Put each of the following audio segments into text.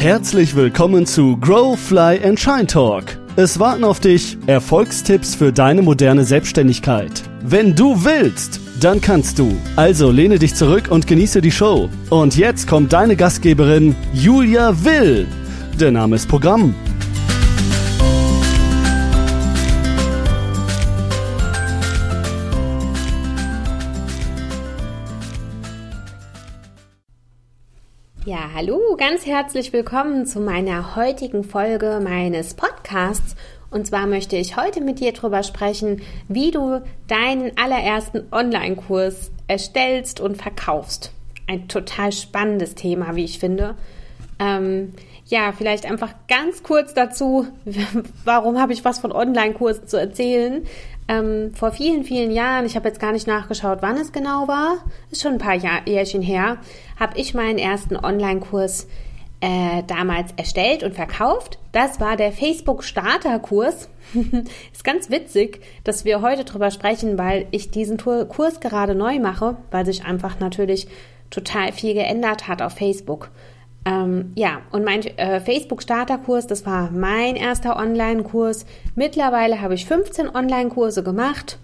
Herzlich willkommen zu Grow, Fly and Shine Talk. Es warten auf dich Erfolgstipps für deine moderne Selbstständigkeit. Wenn du willst, dann kannst du. Also lehne dich zurück und genieße die Show. Und jetzt kommt deine Gastgeberin Julia Will. Der Name ist Programm. Hallo, ganz herzlich willkommen zu meiner heutigen Folge meines Podcasts. Und zwar möchte ich heute mit dir darüber sprechen, wie du deinen allerersten Online-Kurs erstellst und verkaufst. Ein total spannendes Thema, wie ich finde. Ähm, ja, vielleicht einfach ganz kurz dazu, warum habe ich was von Online-Kursen zu erzählen? Ähm, vor vielen, vielen Jahren, ich habe jetzt gar nicht nachgeschaut, wann es genau war, ist schon ein paar Jährchen her, habe ich meinen ersten Online-Kurs äh, damals erstellt und verkauft. Das war der Facebook Starter-Kurs. ist ganz witzig, dass wir heute drüber sprechen, weil ich diesen Kurs gerade neu mache, weil sich einfach natürlich total viel geändert hat auf Facebook. Ähm, ja, und mein äh, Facebook-Starterkurs, das war mein erster Online-Kurs. Mittlerweile habe ich 15 Online-Kurse gemacht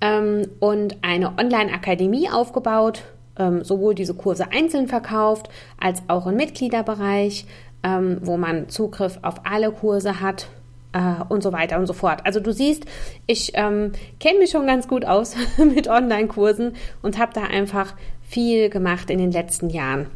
ähm, und eine Online-Akademie aufgebaut, ähm, sowohl diese Kurse einzeln verkauft, als auch im Mitgliederbereich, ähm, wo man Zugriff auf alle Kurse hat äh, und so weiter und so fort. Also du siehst, ich ähm, kenne mich schon ganz gut aus mit Online-Kursen und habe da einfach viel gemacht in den letzten Jahren.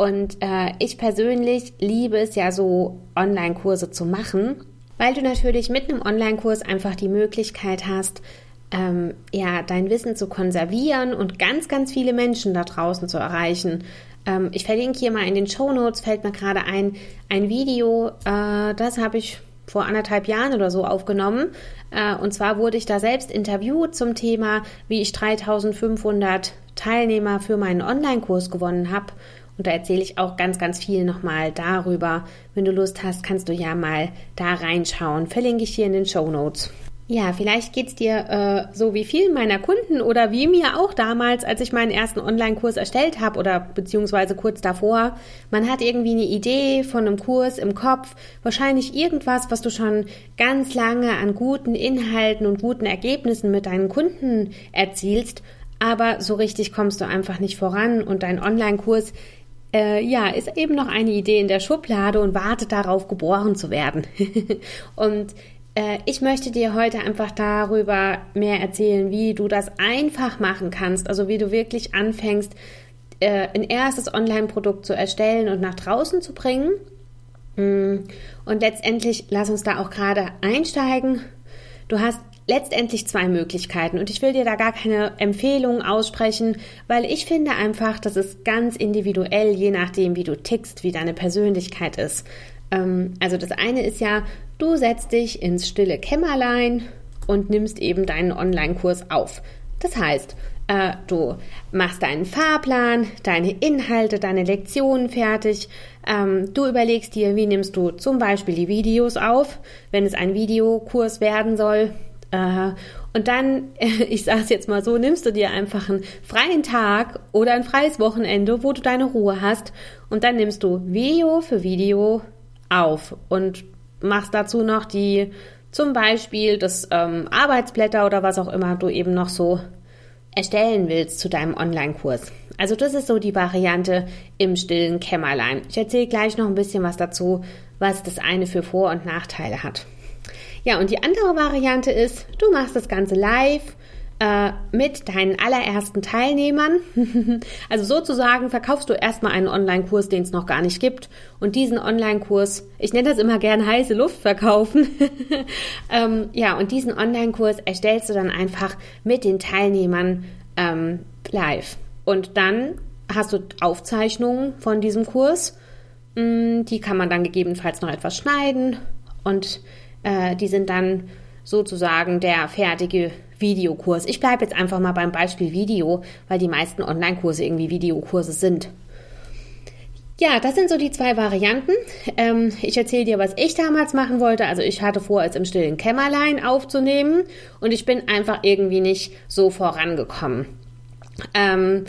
Und äh, ich persönlich liebe es ja so, Online-Kurse zu machen, weil du natürlich mit einem Online-Kurs einfach die Möglichkeit hast, ähm, ja, dein Wissen zu konservieren und ganz, ganz viele Menschen da draußen zu erreichen. Ähm, ich verlinke hier mal in den Show Notes, fällt mir gerade ein, ein Video, äh, das habe ich vor anderthalb Jahren oder so aufgenommen. Äh, und zwar wurde ich da selbst interviewt zum Thema, wie ich 3500 Teilnehmer für meinen Online-Kurs gewonnen habe. Und da erzähle ich auch ganz, ganz viel nochmal darüber. Wenn du Lust hast, kannst du ja mal da reinschauen. Verlinke ich hier in den Show Notes. Ja, vielleicht geht es dir äh, so wie vielen meiner Kunden oder wie mir auch damals, als ich meinen ersten Online-Kurs erstellt habe oder beziehungsweise kurz davor. Man hat irgendwie eine Idee von einem Kurs im Kopf, wahrscheinlich irgendwas, was du schon ganz lange an guten Inhalten und guten Ergebnissen mit deinen Kunden erzielst, aber so richtig kommst du einfach nicht voran und dein Online-Kurs äh, ja, ist eben noch eine Idee in der Schublade und wartet darauf, geboren zu werden. und äh, ich möchte dir heute einfach darüber mehr erzählen, wie du das einfach machen kannst, also wie du wirklich anfängst, äh, ein erstes Online-Produkt zu erstellen und nach draußen zu bringen. Mm, und letztendlich lass uns da auch gerade einsteigen. Du hast letztendlich zwei Möglichkeiten und ich will dir da gar keine Empfehlungen aussprechen, weil ich finde einfach, das ist ganz individuell, je nachdem, wie du tickst, wie deine Persönlichkeit ist. Ähm, also das eine ist ja, du setzt dich ins stille Kämmerlein und nimmst eben deinen Online-Kurs auf. Das heißt, äh, du machst deinen Fahrplan, deine Inhalte, deine Lektionen fertig. Ähm, du überlegst dir, wie nimmst du zum Beispiel die Videos auf, wenn es ein Videokurs werden soll. Und dann, ich sage es jetzt mal so, nimmst du dir einfach einen freien Tag oder ein freies Wochenende, wo du deine Ruhe hast und dann nimmst du Video für Video auf und machst dazu noch die zum Beispiel das ähm, Arbeitsblätter oder was auch immer du eben noch so erstellen willst zu deinem Online-Kurs. Also das ist so die Variante im stillen Kämmerlein. Ich erzähle gleich noch ein bisschen was dazu, was das eine für Vor- und Nachteile hat. Ja, und die andere Variante ist, du machst das Ganze live äh, mit deinen allerersten Teilnehmern. also sozusagen verkaufst du erstmal einen Online-Kurs, den es noch gar nicht gibt. Und diesen Online-Kurs, ich nenne das immer gern heiße Luft verkaufen. ähm, ja, und diesen Online-Kurs erstellst du dann einfach mit den Teilnehmern ähm, live. Und dann hast du Aufzeichnungen von diesem Kurs. Mm, die kann man dann gegebenenfalls noch etwas schneiden und äh, die sind dann sozusagen der fertige Videokurs. Ich bleibe jetzt einfach mal beim Beispiel Video, weil die meisten Online-Kurse irgendwie Videokurse sind. Ja, das sind so die zwei Varianten. Ähm, ich erzähle dir, was ich damals machen wollte. Also ich hatte vor, es im stillen Kämmerlein aufzunehmen und ich bin einfach irgendwie nicht so vorangekommen. Ähm,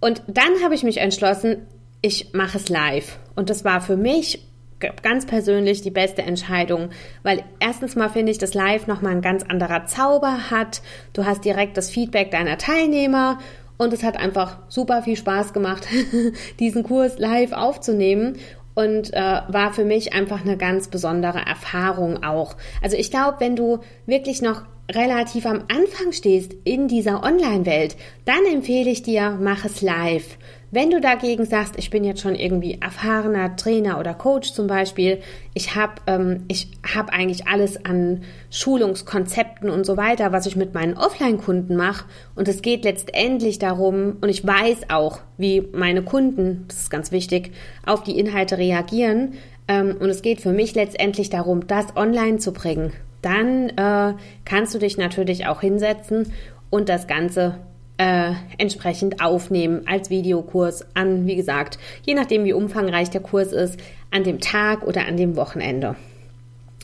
und dann habe ich mich entschlossen, ich mache es live. Und das war für mich ganz persönlich die beste Entscheidung, weil erstens mal finde ich, dass Live nochmal ein ganz anderer Zauber hat. Du hast direkt das Feedback deiner Teilnehmer und es hat einfach super viel Spaß gemacht, diesen Kurs live aufzunehmen und äh, war für mich einfach eine ganz besondere Erfahrung auch. Also ich glaube, wenn du wirklich noch relativ am Anfang stehst in dieser Online-Welt, dann empfehle ich dir, mach es live. Wenn du dagegen sagst, ich bin jetzt schon irgendwie erfahrener Trainer oder Coach zum Beispiel, ich habe ähm, ich hab eigentlich alles an Schulungskonzepten und so weiter, was ich mit meinen Offline-Kunden mache und es geht letztendlich darum und ich weiß auch, wie meine Kunden, das ist ganz wichtig, auf die Inhalte reagieren ähm, und es geht für mich letztendlich darum, das online zu bringen. Dann äh, kannst du dich natürlich auch hinsetzen und das Ganze äh, entsprechend aufnehmen als Videokurs an, wie gesagt, je nachdem wie umfangreich der Kurs ist, an dem Tag oder an dem Wochenende.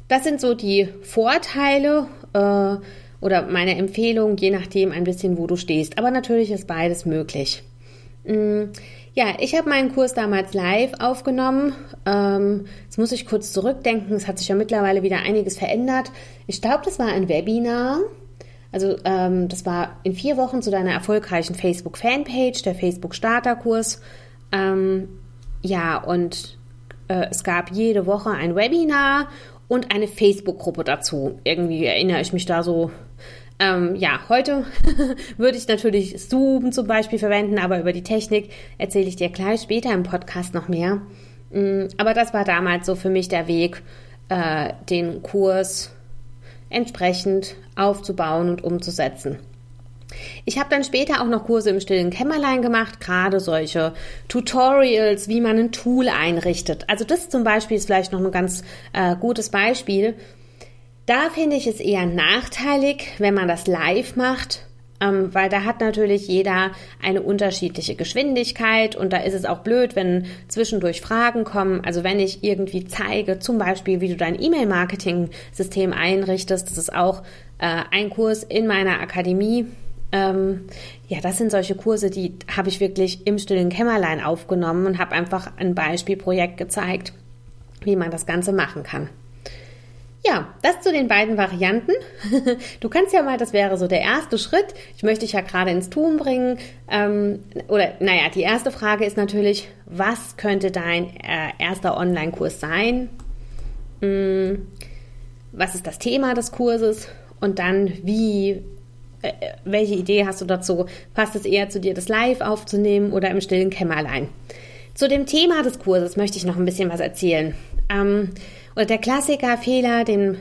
Das sind so die Vorteile äh, oder meine Empfehlung, je nachdem ein bisschen, wo du stehst. Aber natürlich ist beides möglich. Mm, ja, ich habe meinen Kurs damals live aufgenommen. Ähm, jetzt muss ich kurz zurückdenken. Es hat sich ja mittlerweile wieder einiges verändert. Ich glaube, das war ein Webinar. Also ähm, das war in vier Wochen zu deiner erfolgreichen Facebook-Fanpage, der Facebook-Starterkurs. Ähm, ja, und äh, es gab jede Woche ein Webinar und eine Facebook-Gruppe dazu. Irgendwie erinnere ich mich da so. Ähm, ja, heute würde ich natürlich Zoom zum Beispiel verwenden, aber über die Technik erzähle ich dir gleich später im Podcast noch mehr. Mm, aber das war damals so für mich der Weg, äh, den Kurs entsprechend aufzubauen und umzusetzen. Ich habe dann später auch noch Kurse im stillen Kämmerlein gemacht, gerade solche Tutorials, wie man ein Tool einrichtet. Also das zum Beispiel ist vielleicht noch ein ganz äh, gutes Beispiel. Da finde ich es eher nachteilig, wenn man das live macht, ähm, weil da hat natürlich jeder eine unterschiedliche Geschwindigkeit und da ist es auch blöd, wenn zwischendurch Fragen kommen. Also wenn ich irgendwie zeige, zum Beispiel, wie du dein E-Mail-Marketing-System einrichtest, das ist auch äh, ein Kurs in meiner Akademie. Ähm, ja, das sind solche Kurse, die habe ich wirklich im stillen Kämmerlein aufgenommen und habe einfach ein Beispielprojekt gezeigt, wie man das Ganze machen kann. Ja, das zu den beiden Varianten. Du kannst ja mal, das wäre so der erste Schritt. Ich möchte dich ja gerade ins Tun bringen. Ähm, oder, naja, die erste Frage ist natürlich, was könnte dein äh, erster Online-Kurs sein? Hm, was ist das Thema des Kurses? Und dann, wie, äh, welche Idee hast du dazu? Passt es eher zu dir, das live aufzunehmen oder im stillen Kämmerlein? Zu dem Thema des Kurses möchte ich noch ein bisschen was erzählen. Ähm, oder der Klassiker-Fehler, den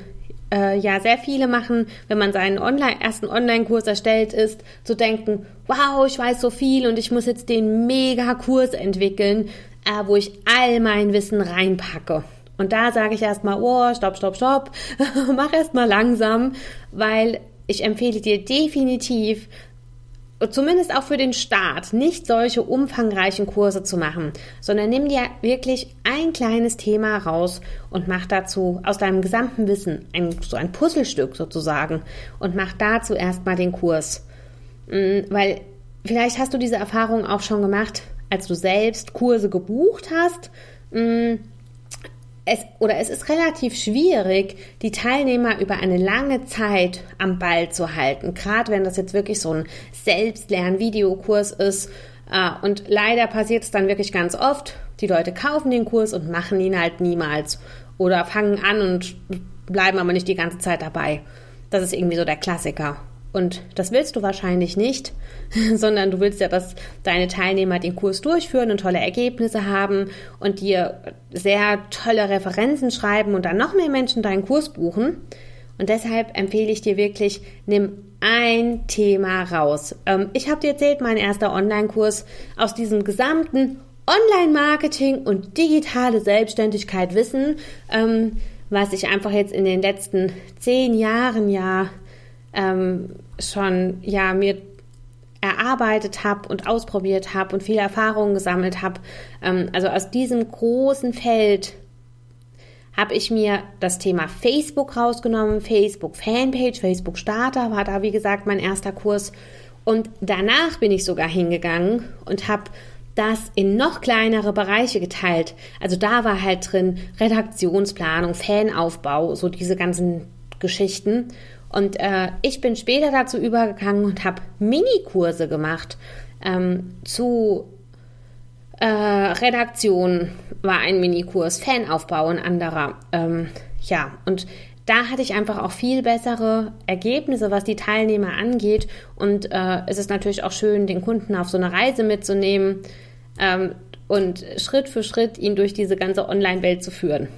äh, ja sehr viele machen, wenn man seinen Online ersten Online-Kurs erstellt ist, zu denken, wow, ich weiß so viel und ich muss jetzt den Mega-Kurs entwickeln, äh, wo ich all mein Wissen reinpacke. Und da sage ich erstmal, oh, stopp, stopp, stopp, mach erstmal langsam, weil ich empfehle dir definitiv, zumindest auch für den Start, nicht solche umfangreichen Kurse zu machen, sondern nimm dir wirklich ein kleines Thema raus und mach dazu aus deinem gesamten Wissen ein, so ein Puzzlestück sozusagen und mach dazu erstmal den Kurs. Mm, weil vielleicht hast du diese Erfahrung auch schon gemacht, als du selbst Kurse gebucht hast mm, es, oder es ist relativ schwierig, die Teilnehmer über eine lange Zeit am Ball zu halten. Gerade wenn das jetzt wirklich so ein Selbstlern-Videokurs ist. Äh, und leider passiert es dann wirklich ganz oft. Die Leute kaufen den Kurs und machen ihn halt niemals. Oder fangen an und bleiben aber nicht die ganze Zeit dabei. Das ist irgendwie so der Klassiker. Und das willst du wahrscheinlich nicht, sondern du willst ja, dass deine Teilnehmer den Kurs durchführen und tolle Ergebnisse haben und dir sehr tolle Referenzen schreiben und dann noch mehr Menschen deinen Kurs buchen. Und deshalb empfehle ich dir wirklich, nimm ein Thema raus. Ähm, ich habe dir erzählt, mein erster Online-Kurs aus diesem gesamten Online-Marketing und digitale Selbstständigkeit Wissen, ähm, was ich einfach jetzt in den letzten zehn Jahren ja ähm, schon ja mir erarbeitet habe und ausprobiert habe und viele Erfahrungen gesammelt habe. Ähm, also aus diesem großen Feld habe ich mir das Thema Facebook rausgenommen, Facebook Fanpage, Facebook Starter war da wie gesagt mein erster Kurs und danach bin ich sogar hingegangen und habe das in noch kleinere Bereiche geteilt. Also da war halt drin Redaktionsplanung, Fanaufbau, so diese ganzen Geschichten. Und äh, ich bin später dazu übergegangen und habe Minikurse gemacht ähm, zu äh, Redaktion war ein Minikurs, Fanaufbau ein anderer. Ähm, ja, und da hatte ich einfach auch viel bessere Ergebnisse, was die Teilnehmer angeht. Und äh, es ist natürlich auch schön, den Kunden auf so eine Reise mitzunehmen ähm, und Schritt für Schritt ihn durch diese ganze Online-Welt zu führen.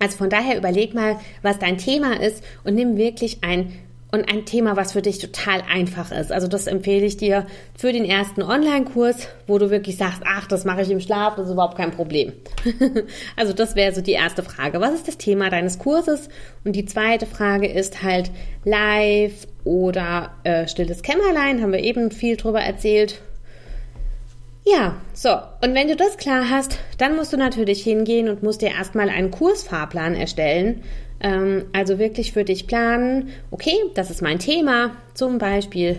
Also von daher überleg mal, was dein Thema ist und nimm wirklich ein und ein Thema, was für dich total einfach ist. Also das empfehle ich dir für den ersten Online-Kurs, wo du wirklich sagst, ach, das mache ich im Schlaf, das ist überhaupt kein Problem. also das wäre so die erste Frage. Was ist das Thema deines Kurses? Und die zweite Frage ist halt live oder äh, stilles Kämmerlein, haben wir eben viel drüber erzählt. Ja, so. Und wenn du das klar hast, dann musst du natürlich hingehen und musst dir erstmal einen Kursfahrplan erstellen. Ähm, also wirklich für dich planen, okay, das ist mein Thema. Zum Beispiel,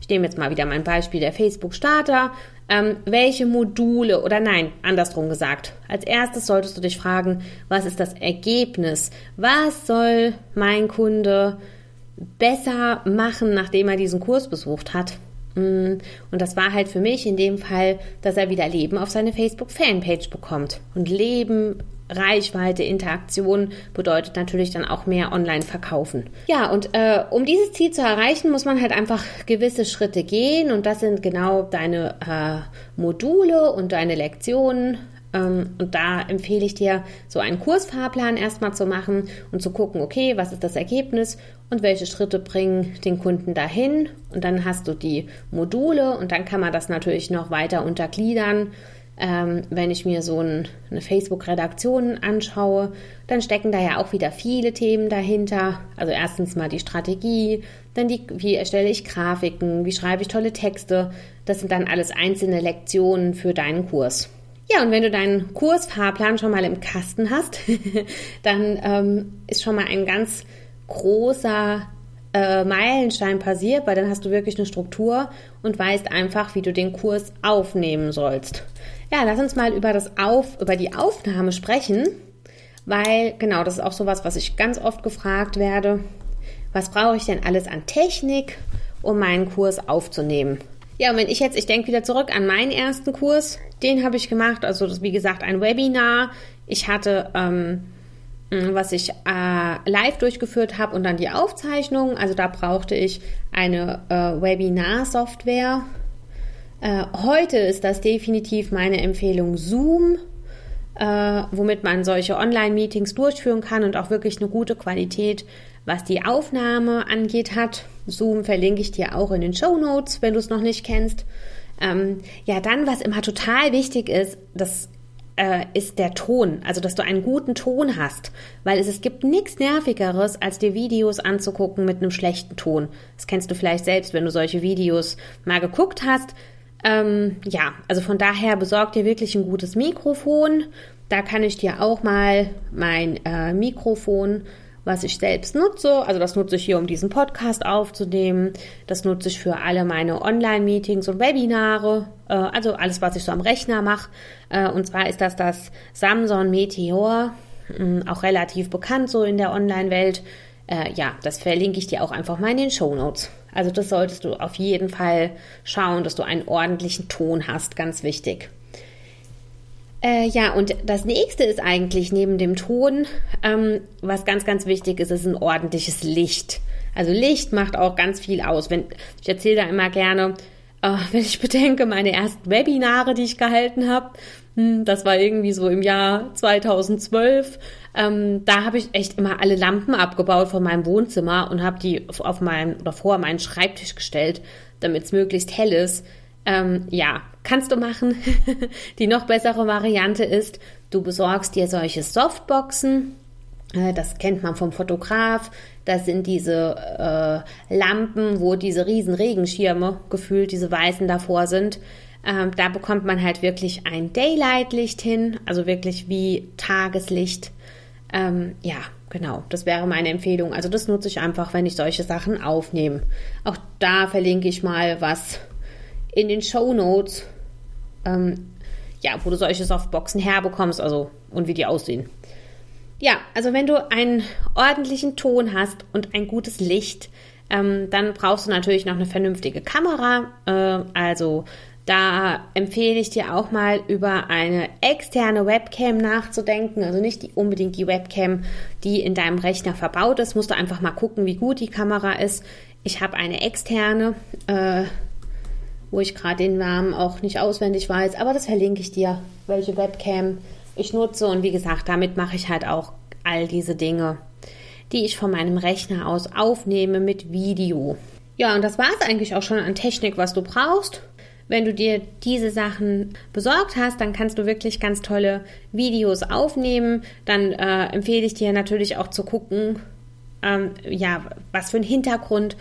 ich nehme jetzt mal wieder mein Beispiel der Facebook-Starter. Ähm, welche Module oder nein, andersrum gesagt. Als erstes solltest du dich fragen, was ist das Ergebnis? Was soll mein Kunde besser machen, nachdem er diesen Kurs besucht hat? Mm, und das war halt für mich in dem Fall, dass er wieder Leben auf seine Facebook-Fanpage bekommt. Und Leben, Reichweite, Interaktion bedeutet natürlich dann auch mehr online verkaufen. Ja, und äh, um dieses Ziel zu erreichen, muss man halt einfach gewisse Schritte gehen. Und das sind genau deine äh, Module und deine Lektionen. Ähm, und da empfehle ich dir, so einen Kursfahrplan erstmal zu machen und zu gucken, okay, was ist das Ergebnis und welche Schritte bringen den Kunden dahin. Und dann hast du die Module und dann kann man das natürlich noch weiter untergliedern. Ähm, wenn ich mir so ein, eine Facebook-Redaktion anschaue, dann stecken da ja auch wieder viele Themen dahinter. Also erstens mal die Strategie, dann die, wie erstelle ich Grafiken, wie schreibe ich tolle Texte. Das sind dann alles einzelne Lektionen für deinen Kurs. Ja, und wenn du deinen Kursfahrplan schon mal im Kasten hast, dann ähm, ist schon mal ein ganz großer äh, Meilenstein passiert, weil dann hast du wirklich eine Struktur und weißt einfach, wie du den Kurs aufnehmen sollst. Ja, lass uns mal über das Auf, über die Aufnahme sprechen, weil genau, das ist auch sowas, was ich ganz oft gefragt werde. Was brauche ich denn alles an Technik, um meinen Kurs aufzunehmen? Ja, und wenn ich jetzt, ich denke wieder zurück an meinen ersten Kurs, den habe ich gemacht, also das, wie gesagt, ein Webinar. Ich hatte ähm, Mm, was ich äh, live durchgeführt habe und dann die Aufzeichnung. Also da brauchte ich eine äh, Webinar-Software. Äh, heute ist das definitiv meine Empfehlung Zoom, äh, womit man solche Online-Meetings durchführen kann und auch wirklich eine gute Qualität, was die Aufnahme angeht, hat. Zoom verlinke ich dir auch in den Show Notes, wenn du es noch nicht kennst. Ähm, ja, dann, was immer total wichtig ist, das äh, ist der Ton, also dass du einen guten Ton hast, weil es, es gibt nichts Nervigeres, als dir Videos anzugucken mit einem schlechten Ton. Das kennst du vielleicht selbst, wenn du solche Videos mal geguckt hast. Ähm, ja, also von daher besorg dir wirklich ein gutes Mikrofon. Da kann ich dir auch mal mein äh, Mikrofon was ich selbst nutze. Also das nutze ich hier, um diesen Podcast aufzunehmen. Das nutze ich für alle meine Online-Meetings und Webinare. Äh, also alles, was ich so am Rechner mache. Äh, und zwar ist das das Samsung Meteor, hm, auch relativ bekannt so in der Online-Welt. Äh, ja, das verlinke ich dir auch einfach mal in den Show Notes. Also das solltest du auf jeden Fall schauen, dass du einen ordentlichen Ton hast, ganz wichtig. Äh, ja, und das nächste ist eigentlich neben dem Ton, ähm, was ganz, ganz wichtig ist, ist ein ordentliches Licht. Also Licht macht auch ganz viel aus. Wenn, ich erzähle da immer gerne, äh, wenn ich bedenke, meine ersten Webinare, die ich gehalten habe, hm, das war irgendwie so im Jahr 2012. Ähm, da habe ich echt immer alle Lampen abgebaut von meinem Wohnzimmer und habe die auf meinem oder vor meinen Schreibtisch gestellt, damit es möglichst hell ist. Ähm, ja, kannst du machen. Die noch bessere Variante ist, du besorgst dir solche Softboxen. Äh, das kennt man vom Fotograf. Das sind diese äh, Lampen, wo diese riesen Regenschirme gefühlt, diese weißen davor sind. Ähm, da bekommt man halt wirklich ein Daylight-Licht hin, also wirklich wie Tageslicht. Ähm, ja, genau, das wäre meine Empfehlung. Also das nutze ich einfach, wenn ich solche Sachen aufnehme. Auch da verlinke ich mal was in den Show Notes. ähm, ja, wo du solche Softboxen herbekommst, also und wie die aussehen. Ja, also wenn du einen ordentlichen Ton hast und ein gutes Licht, ähm, dann brauchst du natürlich noch eine vernünftige Kamera. Äh, also da empfehle ich dir auch mal über eine externe Webcam nachzudenken. Also nicht die, unbedingt die Webcam, die in deinem Rechner verbaut ist. Musst du einfach mal gucken, wie gut die Kamera ist. Ich habe eine externe, äh, wo ich gerade den Namen auch nicht auswendig weiß, aber das verlinke ich dir, welche Webcam ich nutze. Und wie gesagt, damit mache ich halt auch all diese Dinge, die ich von meinem Rechner aus aufnehme mit Video. Ja, und das war es eigentlich auch schon an Technik, was du brauchst. Wenn du dir diese Sachen besorgt hast, dann kannst du wirklich ganz tolle Videos aufnehmen. Dann äh, empfehle ich dir natürlich auch zu gucken, ähm, ja, was für einen Hintergrund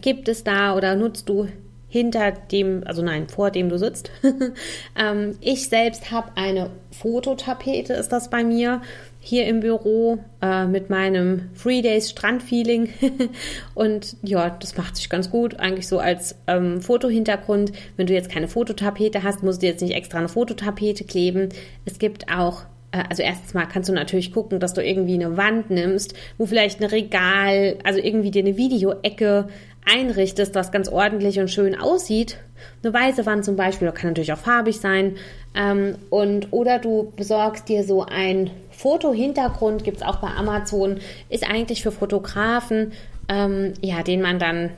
gibt es da oder nutzt du hinter dem, also nein, vor dem du sitzt. ähm, ich selbst habe eine Fototapete, ist das bei mir hier im Büro äh, mit meinem Three Days Strandfeeling. und ja, das macht sich ganz gut, eigentlich so als ähm, Fotohintergrund. Wenn du jetzt keine Fototapete hast, musst du jetzt nicht extra eine Fototapete kleben. Es gibt auch äh, also erstens mal kannst du natürlich gucken, dass du irgendwie eine Wand nimmst, wo vielleicht ein Regal, also irgendwie dir eine Videoecke einrichtest, das ganz ordentlich und schön aussieht. Eine weiße Wand zum Beispiel, kann natürlich auch farbig sein. Ähm, und oder du besorgst dir so ein Fotohintergrund gibt es auch bei Amazon, ist eigentlich für Fotografen, ähm, ja, den man dann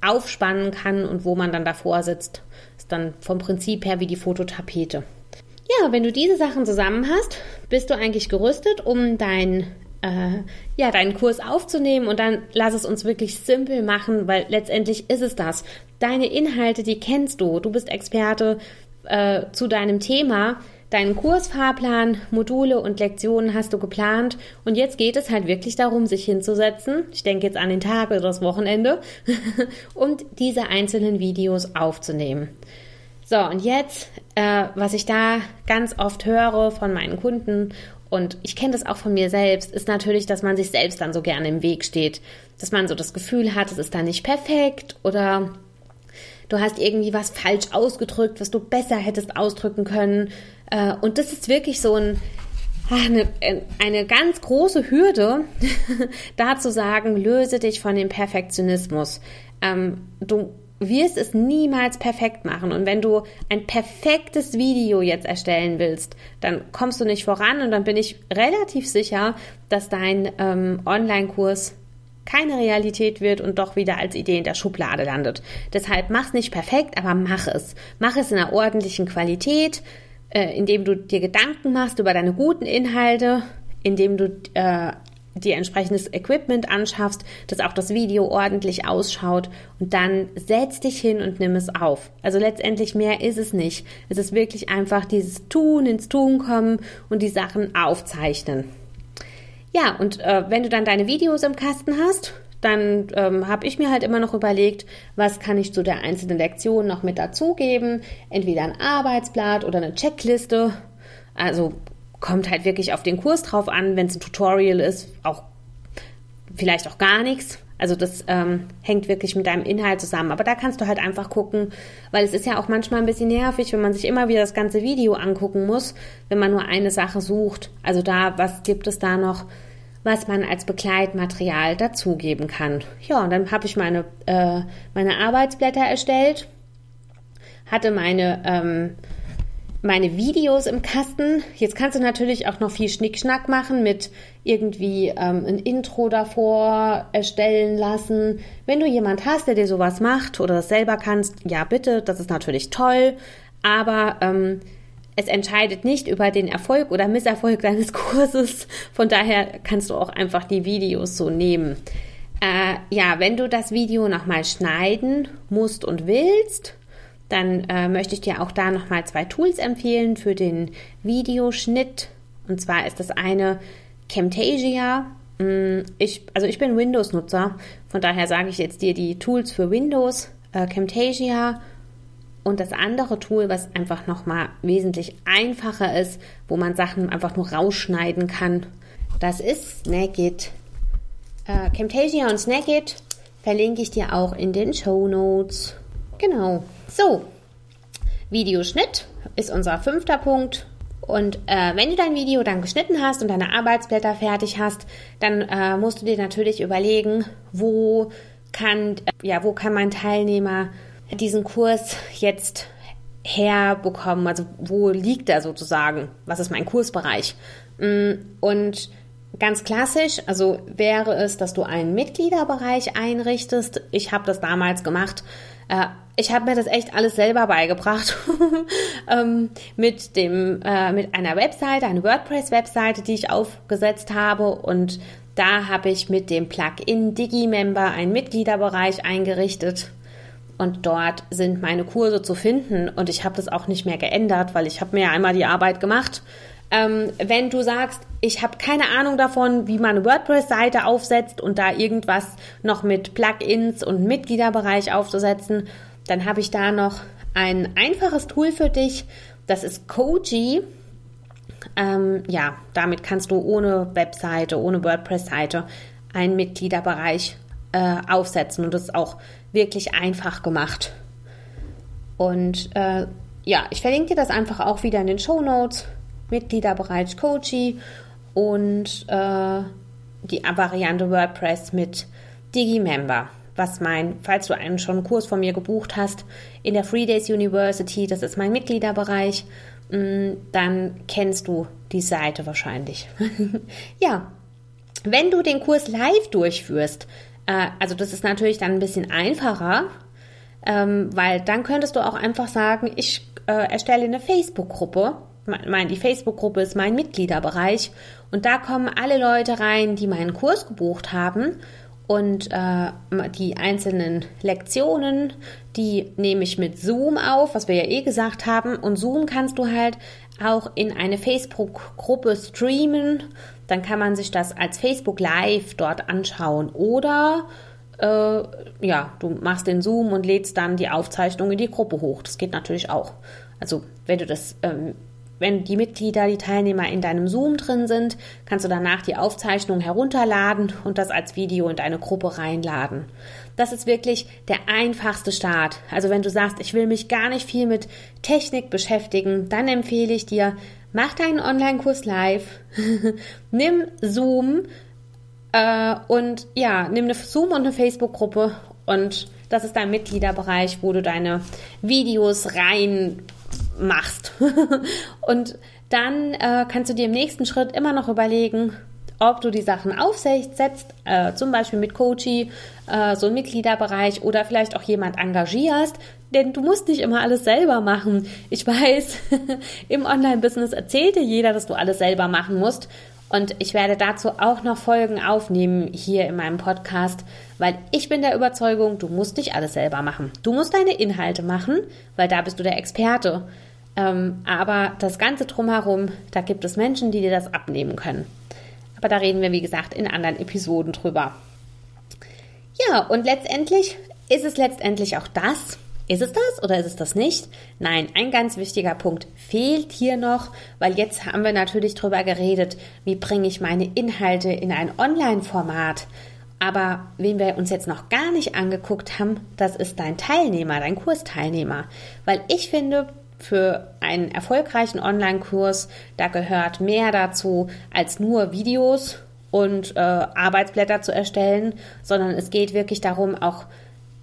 aufspannen kann und wo man dann davor sitzt. Ist dann vom Prinzip her wie die Fototapete. Ja, wenn du diese Sachen zusammen hast, bist du eigentlich gerüstet, um dein, äh, ja, deinen Kurs aufzunehmen und dann lass es uns wirklich simpel machen, weil letztendlich ist es das. Deine Inhalte, die kennst du. Du bist Experte äh, zu deinem Thema. Deinen Kursfahrplan, Module und Lektionen hast du geplant und jetzt geht es halt wirklich darum, sich hinzusetzen. Ich denke jetzt an den Tag oder das Wochenende und diese einzelnen Videos aufzunehmen. So, und jetzt, äh, was ich da ganz oft höre von meinen Kunden und ich kenne das auch von mir selbst, ist natürlich, dass man sich selbst dann so gerne im Weg steht. Dass man so das Gefühl hat, es ist dann nicht perfekt oder du hast irgendwie was falsch ausgedrückt, was du besser hättest ausdrücken können. Äh, und das ist wirklich so ein, eine, eine ganz große Hürde, da zu sagen, löse dich von dem Perfektionismus. Ähm, du wirst es niemals perfekt machen. Und wenn du ein perfektes Video jetzt erstellen willst, dann kommst du nicht voran und dann bin ich relativ sicher, dass dein ähm, Online-Kurs keine Realität wird und doch wieder als Idee in der Schublade landet. Deshalb mach's nicht perfekt, aber mach es. Mach es in einer ordentlichen Qualität, äh, indem du dir Gedanken machst über deine guten Inhalte, indem du äh, dir entsprechendes Equipment anschaffst, dass auch das Video ordentlich ausschaut und dann setz dich hin und nimm es auf. Also letztendlich mehr ist es nicht. Es ist wirklich einfach dieses Tun, ins Tun kommen und die Sachen aufzeichnen. Ja, und äh, wenn du dann deine Videos im Kasten hast, dann ähm, habe ich mir halt immer noch überlegt, was kann ich zu der einzelnen Lektion noch mit dazugeben. Entweder ein Arbeitsblatt oder eine Checkliste. Also kommt halt wirklich auf den Kurs drauf an, wenn es ein Tutorial ist, auch vielleicht auch gar nichts. Also das ähm, hängt wirklich mit deinem Inhalt zusammen. Aber da kannst du halt einfach gucken, weil es ist ja auch manchmal ein bisschen nervig, wenn man sich immer wieder das ganze Video angucken muss, wenn man nur eine Sache sucht. Also da, was gibt es da noch, was man als Begleitmaterial dazugeben kann? Ja, und dann habe ich meine, äh, meine Arbeitsblätter erstellt, hatte meine ähm, meine Videos im Kasten. Jetzt kannst du natürlich auch noch viel Schnickschnack machen mit irgendwie ähm, ein Intro davor erstellen lassen. Wenn du jemand hast, der dir sowas macht oder das selber kannst, ja bitte, das ist natürlich toll. Aber ähm, es entscheidet nicht über den Erfolg oder Misserfolg deines Kurses. Von daher kannst du auch einfach die Videos so nehmen. Äh, ja, wenn du das Video nochmal schneiden musst und willst, dann äh, möchte ich dir auch da nochmal zwei Tools empfehlen für den Videoschnitt. Und zwar ist das eine Camtasia. Mm, ich, also ich bin Windows-Nutzer, von daher sage ich jetzt dir die Tools für Windows, äh, Camtasia und das andere Tool, was einfach nochmal wesentlich einfacher ist, wo man Sachen einfach nur rausschneiden kann, das ist Snagit. Äh, Camtasia und Snagit verlinke ich dir auch in den Show Notes. Genau. So, Videoschnitt ist unser fünfter Punkt. Und äh, wenn du dein Video dann geschnitten hast und deine Arbeitsblätter fertig hast, dann äh, musst du dir natürlich überlegen, wo kann, äh, ja, wo kann mein Teilnehmer diesen Kurs jetzt herbekommen? Also wo liegt er sozusagen? Was ist mein Kursbereich? Mm, und ganz klassisch, also wäre es, dass du einen Mitgliederbereich einrichtest. Ich habe das damals gemacht. Ich habe mir das echt alles selber beigebracht. Ähm, mit dem äh, mit einer Webseite, eine WordPress-Webseite, die ich aufgesetzt habe. Und da habe ich mit dem Plugin DigiMember einen Mitgliederbereich eingerichtet. Und dort sind meine Kurse zu finden. Und ich habe das auch nicht mehr geändert, weil ich habe mir ja einmal die Arbeit gemacht. Ähm, wenn du sagst, ich habe keine Ahnung davon, wie man eine WordPress-Seite aufsetzt und da irgendwas noch mit Plugins und Mitgliederbereich aufzusetzen, dann habe ich da noch ein einfaches Tool für dich. Das ist Koji. Ähm, ja, damit kannst du ohne Webseite, ohne WordPress-Seite einen Mitgliederbereich äh, aufsetzen. Und das ist auch wirklich einfach gemacht. Und äh, ja, ich verlinke dir das einfach auch wieder in den Show Notes. Mitgliederbereich Coachy und äh, die Variante WordPress mit DigiMember. Was mein, falls du einen schon Kurs von mir gebucht hast, in der Free Days University, das ist mein Mitgliederbereich, mm, dann kennst du die Seite wahrscheinlich. ja, wenn du den Kurs live durchführst, äh, also das ist natürlich dann ein bisschen einfacher, ähm, weil dann könntest du auch einfach sagen, ich äh, erstelle eine Facebook-Gruppe. Mein, die Facebook-Gruppe ist mein Mitgliederbereich und da kommen alle Leute rein, die meinen Kurs gebucht haben und äh, die einzelnen Lektionen, die nehme ich mit Zoom auf, was wir ja eh gesagt haben. Und Zoom kannst du halt auch in eine Facebook-Gruppe streamen dann kann man sich das als Facebook Live dort anschauen. Oder äh, ja, du machst den Zoom und lädst dann die Aufzeichnung in die Gruppe hoch. Das geht natürlich auch. Also wenn du das, ähm, wenn die Mitglieder, die Teilnehmer in deinem Zoom drin sind, kannst du danach die Aufzeichnung herunterladen und das als Video in deine Gruppe reinladen. Das ist wirklich der einfachste Start. Also wenn du sagst, ich will mich gar nicht viel mit Technik beschäftigen, dann empfehle ich dir, mach deinen Online-Kurs live, nimm Zoom äh, und ja, nimm eine Zoom und eine Facebook-Gruppe und das ist dein Mitgliederbereich, wo du deine Videos rein machst. und dann äh, kannst du dir im nächsten Schritt immer noch überlegen, ob du die Sachen aufsetzt, äh, zum Beispiel mit Coachy, äh, so ein Mitgliederbereich oder vielleicht auch jemand engagierst, denn du musst nicht immer alles selber machen. Ich weiß, im Online-Business erzählt dir jeder, dass du alles selber machen musst. Und ich werde dazu auch noch Folgen aufnehmen hier in meinem Podcast, weil ich bin der Überzeugung, du musst nicht alles selber machen. Du musst deine Inhalte machen, weil da bist du der Experte. Ähm, aber das Ganze drumherum, da gibt es Menschen, die dir das abnehmen können. Aber da reden wir, wie gesagt, in anderen Episoden drüber. Ja, und letztendlich ist es letztendlich auch das, ist es das oder ist es das nicht? Nein, ein ganz wichtiger Punkt fehlt hier noch, weil jetzt haben wir natürlich drüber geredet, wie bringe ich meine Inhalte in ein Online-Format. Aber wen wir uns jetzt noch gar nicht angeguckt haben, das ist dein Teilnehmer, dein Kursteilnehmer. Weil ich finde, für einen erfolgreichen Online-Kurs, da gehört mehr dazu als nur Videos und äh, Arbeitsblätter zu erstellen, sondern es geht wirklich darum, auch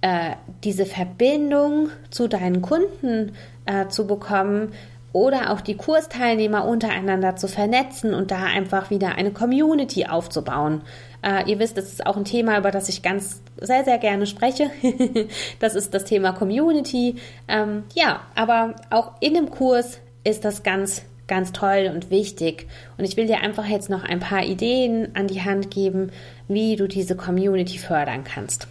äh, diese Verbindung zu deinen Kunden äh, zu bekommen oder auch die Kursteilnehmer untereinander zu vernetzen und da einfach wieder eine Community aufzubauen. Äh, ihr wisst, das ist auch ein Thema, über das ich ganz sehr, sehr gerne spreche. das ist das Thema Community. Ähm, ja, aber auch in dem Kurs ist das ganz ganz toll und wichtig. Und ich will dir einfach jetzt noch ein paar Ideen an die Hand geben, wie du diese Community fördern kannst.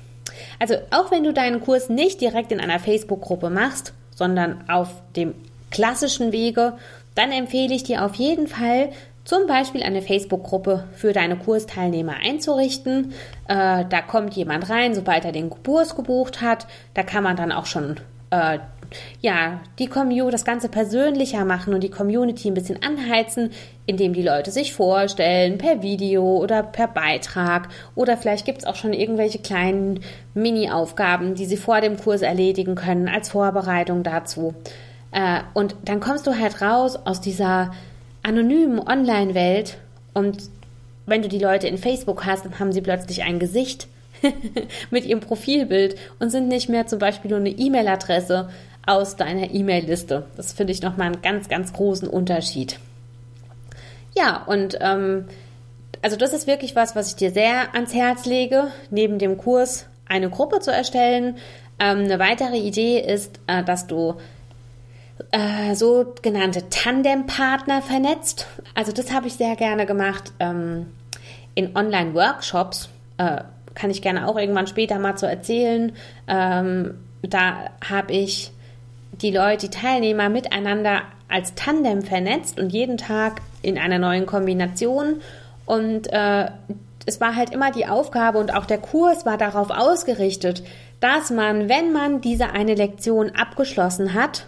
Also auch wenn du deinen Kurs nicht direkt in einer Facebook-Gruppe machst, sondern auf dem klassischen Wege, dann empfehle ich dir auf jeden Fall, zum Beispiel eine Facebook-Gruppe für deine Kursteilnehmer einzurichten. Äh, da kommt jemand rein, sobald er den Kurs gebucht hat. Da kann man dann auch schon äh, ja, die Community, das Ganze persönlicher machen und die Community ein bisschen anheizen, indem die Leute sich vorstellen, per Video oder per Beitrag. Oder vielleicht gibt es auch schon irgendwelche kleinen Mini-Aufgaben, die sie vor dem Kurs erledigen können, als Vorbereitung dazu. Äh, und dann kommst du halt raus aus dieser anonymen Online-Welt und wenn du die Leute in Facebook hast, dann haben sie plötzlich ein Gesicht mit ihrem Profilbild und sind nicht mehr zum Beispiel nur eine E-Mail-Adresse aus deiner E-Mail-Liste. Das finde ich nochmal einen ganz, ganz großen Unterschied. Ja, und ähm, also das ist wirklich was, was ich dir sehr ans Herz lege, neben dem Kurs eine Gruppe zu erstellen. Ähm, eine weitere Idee ist, äh, dass du äh, sogenannte Tandempartner vernetzt. Also das habe ich sehr gerne gemacht ähm, in Online-Workshops. Äh, kann ich gerne auch irgendwann später mal zu erzählen. Ähm, da habe ich die Leute, die Teilnehmer miteinander als Tandem vernetzt und jeden Tag in einer neuen Kombination. Und äh, es war halt immer die Aufgabe und auch der Kurs war darauf ausgerichtet, dass man, wenn man diese eine Lektion abgeschlossen hat,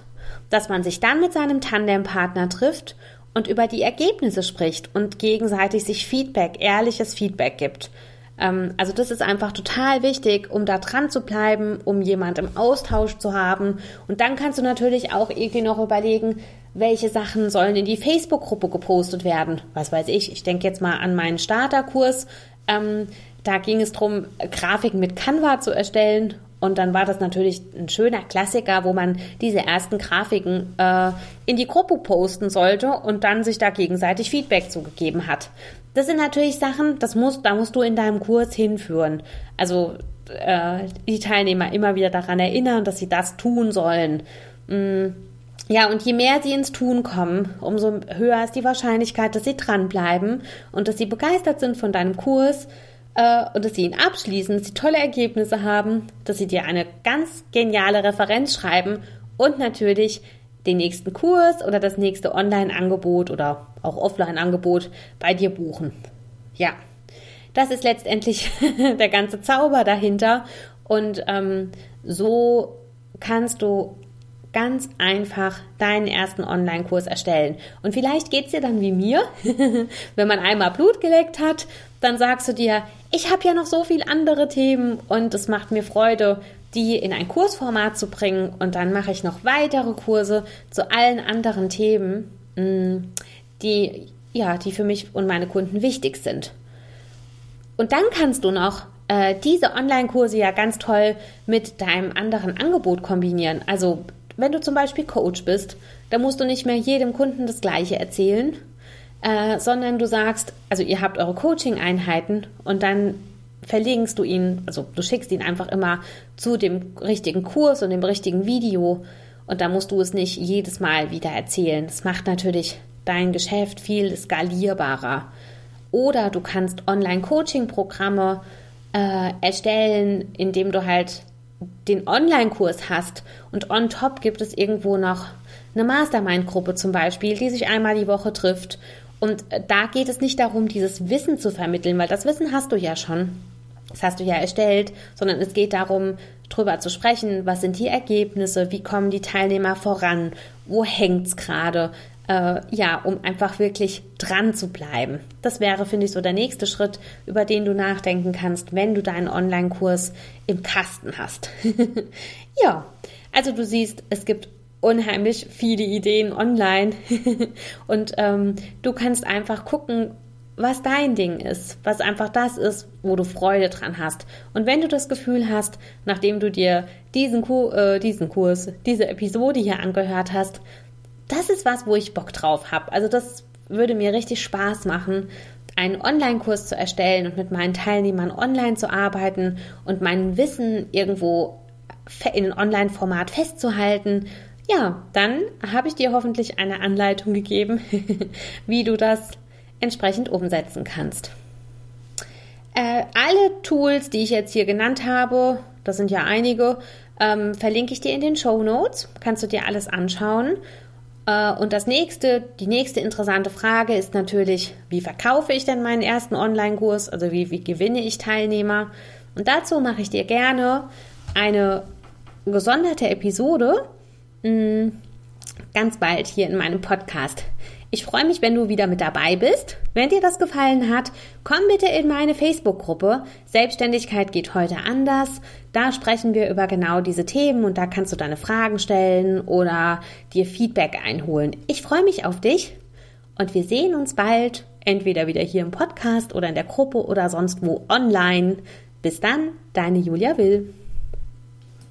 dass man sich dann mit seinem Tandempartner trifft und über die Ergebnisse spricht und gegenseitig sich Feedback, ehrliches Feedback gibt. Ähm, also das ist einfach total wichtig, um da dran zu bleiben, um jemand im Austausch zu haben. Und dann kannst du natürlich auch irgendwie noch überlegen, welche Sachen sollen in die Facebook-Gruppe gepostet werden. Was weiß ich, ich denke jetzt mal an meinen Starterkurs. Ähm, da ging es darum, Grafiken mit Canva zu erstellen. Und dann war das natürlich ein schöner Klassiker, wo man diese ersten Grafiken äh, in die Gruppe posten sollte und dann sich da gegenseitig Feedback zugegeben hat. Das sind natürlich Sachen, das musst, da musst du in deinem Kurs hinführen. Also äh, die Teilnehmer immer wieder daran erinnern, dass sie das tun sollen. Mm. Ja, und je mehr sie ins Tun kommen, umso höher ist die Wahrscheinlichkeit, dass sie dranbleiben und dass sie begeistert sind von deinem Kurs äh, und dass sie ihn abschließen, dass sie tolle Ergebnisse haben, dass sie dir eine ganz geniale Referenz schreiben und natürlich den nächsten Kurs oder das nächste Online-Angebot oder auch Offline-Angebot bei dir buchen. Ja, das ist letztendlich der ganze Zauber dahinter. Und ähm, so kannst du ganz einfach deinen ersten Online-Kurs erstellen. Und vielleicht geht es dir dann wie mir, wenn man einmal Blut geleckt hat, dann sagst du dir, ich habe ja noch so viele andere Themen und es macht mir Freude, die in ein Kursformat zu bringen. Und dann mache ich noch weitere Kurse zu allen anderen Themen, mm, die, ja, die für mich und meine Kunden wichtig sind. Und dann kannst du noch äh, diese Online-Kurse ja ganz toll mit deinem anderen Angebot kombinieren. Also wenn du zum Beispiel Coach bist, dann musst du nicht mehr jedem Kunden das Gleiche erzählen, äh, sondern du sagst, also ihr habt eure Coaching-Einheiten und dann verlinkst du ihn, also du schickst ihn einfach immer zu dem richtigen Kurs und dem richtigen Video und da musst du es nicht jedes Mal wieder erzählen. Das macht natürlich dein Geschäft viel skalierbarer. Oder du kannst Online-Coaching-Programme äh, erstellen, indem du halt den Online-Kurs hast und on top gibt es irgendwo noch eine Mastermind-Gruppe zum Beispiel, die sich einmal die Woche trifft. Und äh, da geht es nicht darum, dieses Wissen zu vermitteln, weil das Wissen hast du ja schon. Das hast du ja erstellt, sondern es geht darum, drüber zu sprechen, was sind die Ergebnisse, wie kommen die Teilnehmer voran, wo hängt es gerade, äh, ja, um einfach wirklich dran zu bleiben. Das wäre, finde ich, so der nächste Schritt, über den du nachdenken kannst, wenn du deinen Online-Kurs im Kasten hast. ja, also du siehst, es gibt unheimlich viele Ideen online und ähm, du kannst einfach gucken, was dein Ding ist, was einfach das ist, wo du Freude dran hast. Und wenn du das Gefühl hast, nachdem du dir diesen, Ku äh, diesen Kurs, diese Episode hier angehört hast, das ist was, wo ich Bock drauf habe. Also das würde mir richtig Spaß machen, einen Online-Kurs zu erstellen und mit meinen Teilnehmern online zu arbeiten und mein Wissen irgendwo in ein Online-Format festzuhalten. Ja, dann habe ich dir hoffentlich eine Anleitung gegeben, wie du das entsprechend umsetzen kannst. Äh, alle Tools, die ich jetzt hier genannt habe, das sind ja einige, ähm, verlinke ich dir in den Show Notes. Kannst du dir alles anschauen. Äh, und das nächste, die nächste interessante Frage ist natürlich, wie verkaufe ich denn meinen ersten Online-Kurs? Also wie, wie gewinne ich Teilnehmer? Und dazu mache ich dir gerne eine gesonderte Episode ganz bald hier in meinem Podcast. Ich freue mich, wenn du wieder mit dabei bist. Wenn dir das gefallen hat, komm bitte in meine Facebook-Gruppe. Selbstständigkeit geht heute anders. Da sprechen wir über genau diese Themen und da kannst du deine Fragen stellen oder dir Feedback einholen. Ich freue mich auf dich und wir sehen uns bald, entweder wieder hier im Podcast oder in der Gruppe oder sonst wo online. Bis dann, deine Julia Will.